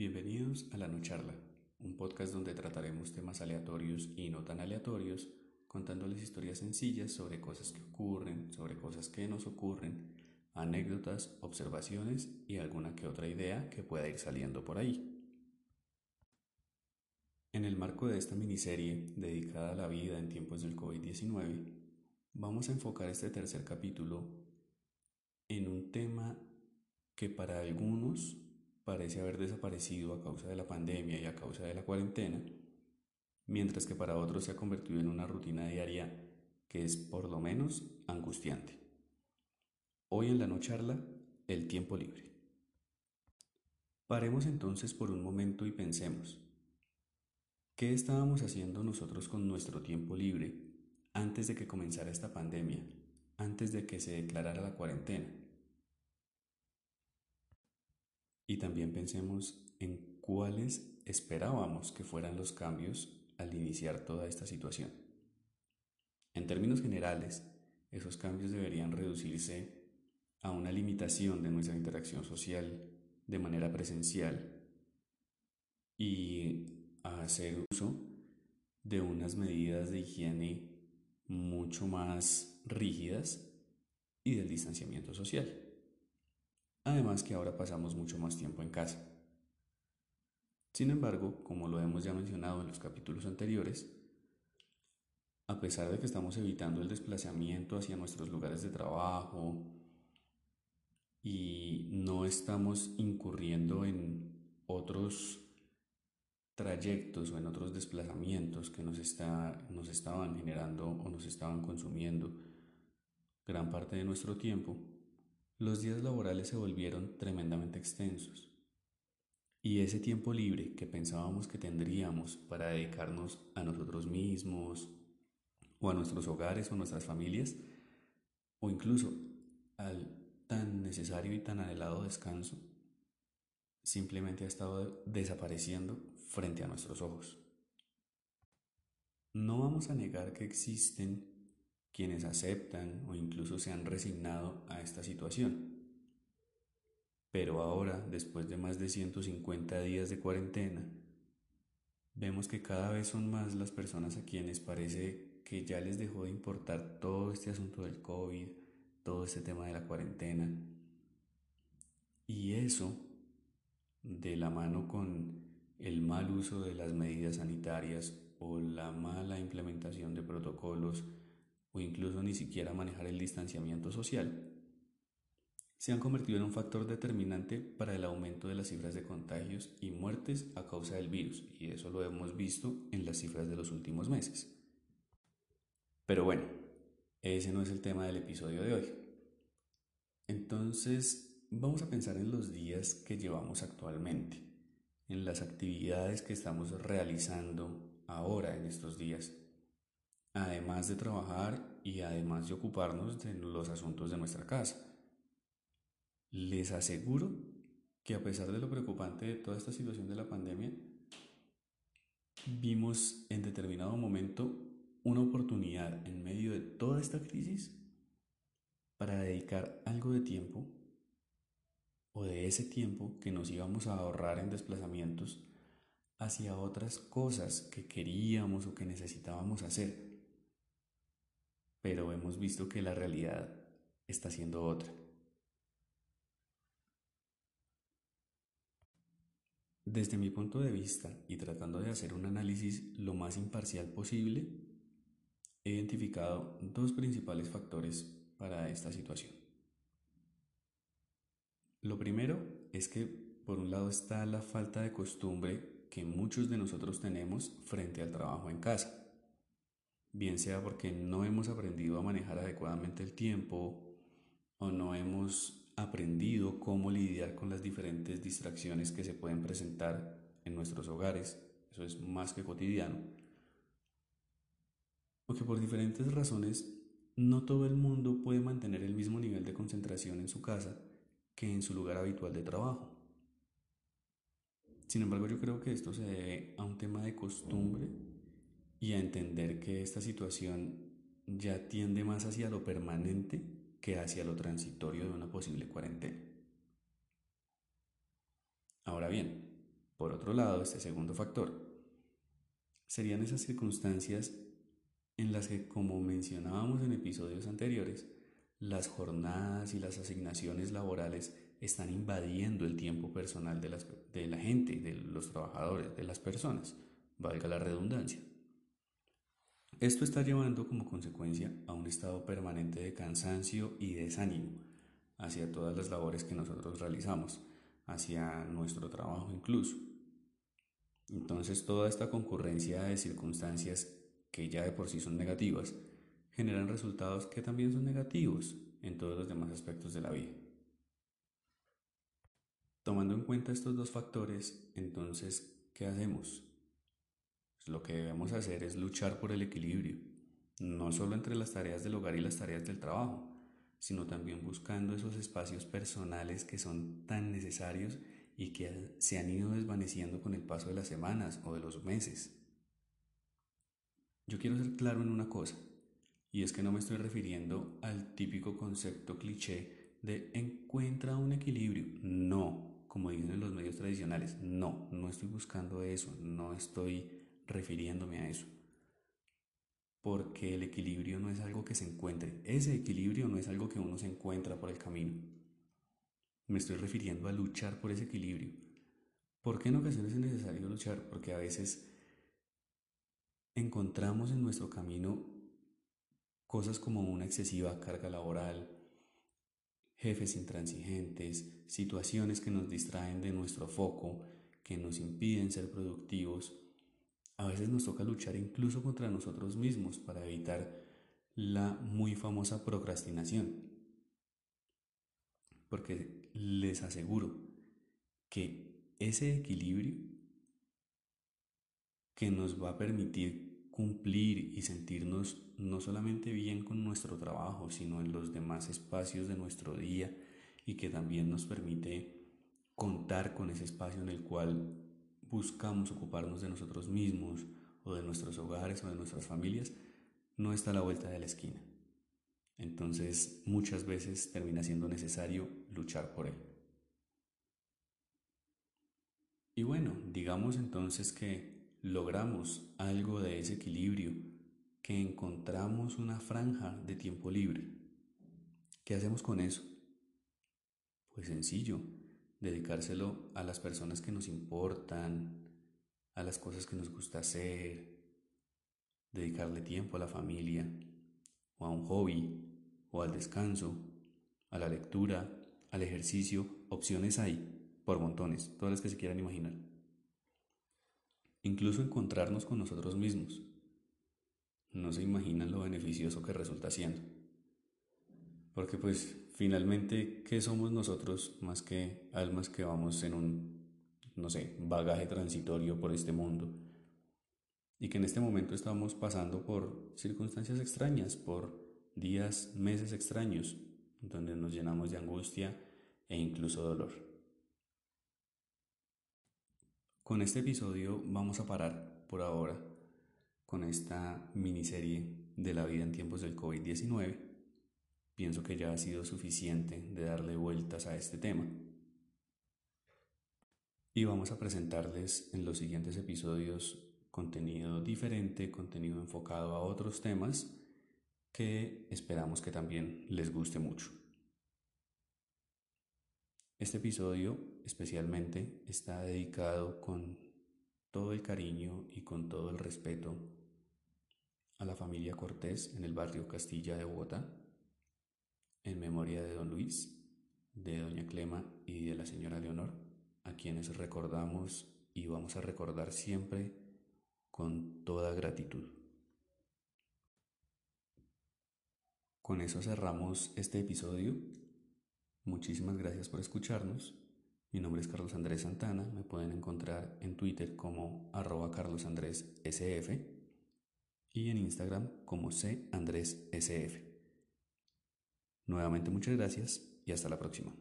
Bienvenidos a La Nocharla, un podcast donde trataremos temas aleatorios y no tan aleatorios, contándoles historias sencillas sobre cosas que ocurren, sobre cosas que nos ocurren, anécdotas, observaciones y alguna que otra idea que pueda ir saliendo por ahí. En el marco de esta miniserie dedicada a la vida en tiempos del COVID-19, vamos a enfocar este tercer capítulo en un tema que para algunos parece haber desaparecido a causa de la pandemia y a causa de la cuarentena, mientras que para otros se ha convertido en una rutina diaria que es por lo menos angustiante. Hoy en la no charla, el tiempo libre. Paremos entonces por un momento y pensemos, ¿qué estábamos haciendo nosotros con nuestro tiempo libre antes de que comenzara esta pandemia, antes de que se declarara la cuarentena? Y también pensemos en cuáles esperábamos que fueran los cambios al iniciar toda esta situación. En términos generales, esos cambios deberían reducirse a una limitación de nuestra interacción social de manera presencial y a hacer uso de unas medidas de higiene mucho más rígidas y del distanciamiento social. Además que ahora pasamos mucho más tiempo en casa. Sin embargo, como lo hemos ya mencionado en los capítulos anteriores, a pesar de que estamos evitando el desplazamiento hacia nuestros lugares de trabajo y no estamos incurriendo en otros trayectos o en otros desplazamientos que nos, está, nos estaban generando o nos estaban consumiendo gran parte de nuestro tiempo, los días laborales se volvieron tremendamente extensos. Y ese tiempo libre que pensábamos que tendríamos para dedicarnos a nosotros mismos, o a nuestros hogares o nuestras familias, o incluso al tan necesario y tan anhelado descanso, simplemente ha estado desapareciendo frente a nuestros ojos. No vamos a negar que existen quienes aceptan o incluso se han resignado a esta situación. Pero ahora, después de más de 150 días de cuarentena, vemos que cada vez son más las personas a quienes parece que ya les dejó de importar todo este asunto del COVID, todo este tema de la cuarentena. Y eso, de la mano con el mal uso de las medidas sanitarias o la mala implementación de protocolos, o incluso ni siquiera manejar el distanciamiento social, se han convertido en un factor determinante para el aumento de las cifras de contagios y muertes a causa del virus, y eso lo hemos visto en las cifras de los últimos meses. Pero bueno, ese no es el tema del episodio de hoy. Entonces, vamos a pensar en los días que llevamos actualmente, en las actividades que estamos realizando ahora en estos días además de trabajar y además de ocuparnos de los asuntos de nuestra casa. Les aseguro que a pesar de lo preocupante de toda esta situación de la pandemia, vimos en determinado momento una oportunidad en medio de toda esta crisis para dedicar algo de tiempo o de ese tiempo que nos íbamos a ahorrar en desplazamientos hacia otras cosas que queríamos o que necesitábamos hacer pero hemos visto que la realidad está siendo otra. Desde mi punto de vista y tratando de hacer un análisis lo más imparcial posible, he identificado dos principales factores para esta situación. Lo primero es que por un lado está la falta de costumbre que muchos de nosotros tenemos frente al trabajo en casa bien sea porque no hemos aprendido a manejar adecuadamente el tiempo o no hemos aprendido cómo lidiar con las diferentes distracciones que se pueden presentar en nuestros hogares, eso es más que cotidiano, o que por diferentes razones no todo el mundo puede mantener el mismo nivel de concentración en su casa que en su lugar habitual de trabajo. Sin embargo, yo creo que esto se debe a un tema de costumbre y a entender que esta situación ya tiende más hacia lo permanente que hacia lo transitorio de una posible cuarentena. Ahora bien, Por otro lado, este segundo factor serían esas circunstancias en las que, como mencionábamos en episodios anteriores, las jornadas y las asignaciones laborales están invadiendo el tiempo personal de, de la gente, de los trabajadores, de las personas, valga la redundancia. Esto está llevando como consecuencia a un estado permanente de cansancio y desánimo hacia todas las labores que nosotros realizamos, hacia nuestro trabajo incluso. Entonces toda esta concurrencia de circunstancias que ya de por sí son negativas, generan resultados que también son negativos en todos los demás aspectos de la vida. Tomando en cuenta estos dos factores, entonces, ¿qué hacemos? Pues lo que debemos hacer es luchar por el equilibrio, no solo entre las tareas del hogar y las tareas del trabajo, sino también buscando esos espacios personales que son tan necesarios y que se han ido desvaneciendo con el paso de las semanas o de los meses. Yo quiero ser claro en una cosa, y es que no me estoy refiriendo al típico concepto cliché de encuentra un equilibrio. No, como dicen en los medios tradicionales, no, no estoy buscando eso, no estoy refiriéndome a eso. Porque el equilibrio no es algo que se encuentre, ese equilibrio no es algo que uno se encuentra por el camino. Me estoy refiriendo a luchar por ese equilibrio. ¿Por qué en ocasiones es necesario luchar? Porque a veces encontramos en nuestro camino cosas como una excesiva carga laboral, jefes intransigentes, situaciones que nos distraen de nuestro foco, que nos impiden ser productivos. A veces nos toca luchar incluso contra nosotros mismos para evitar la muy famosa procrastinación. Porque les aseguro que ese equilibrio que nos va a permitir cumplir y sentirnos no solamente bien con nuestro trabajo, sino en los demás espacios de nuestro día y que también nos permite contar con ese espacio en el cual buscamos ocuparnos de nosotros mismos o de nuestros hogares o de nuestras familias, no está a la vuelta de la esquina. Entonces muchas veces termina siendo necesario luchar por él. Y bueno, digamos entonces que logramos algo de ese equilibrio, que encontramos una franja de tiempo libre. ¿Qué hacemos con eso? Pues sencillo, dedicárselo a las personas que nos importan, a las cosas que nos gusta hacer, dedicarle tiempo a la familia, o a un hobby, o al descanso, a la lectura, al ejercicio, opciones hay, por montones, todas las que se quieran imaginar incluso encontrarnos con nosotros mismos. No se imaginan lo beneficioso que resulta siendo. Porque pues finalmente, ¿qué somos nosotros más que almas que vamos en un, no sé, bagaje transitorio por este mundo? Y que en este momento estamos pasando por circunstancias extrañas, por días, meses extraños, donde nos llenamos de angustia e incluso dolor. Con este episodio vamos a parar por ahora con esta miniserie de la vida en tiempos del COVID-19. Pienso que ya ha sido suficiente de darle vueltas a este tema. Y vamos a presentarles en los siguientes episodios contenido diferente, contenido enfocado a otros temas que esperamos que también les guste mucho. Este episodio especialmente está dedicado con todo el cariño y con todo el respeto a la familia Cortés en el barrio Castilla de Bogotá, en memoria de don Luis, de doña Clema y de la señora Leonor, a quienes recordamos y vamos a recordar siempre con toda gratitud. Con eso cerramos este episodio Muchísimas gracias por escucharnos. Mi nombre es Carlos Andrés Santana. Me pueden encontrar en Twitter como arroba carlosandrésSF y en Instagram como C Andrés SF. Nuevamente muchas gracias y hasta la próxima.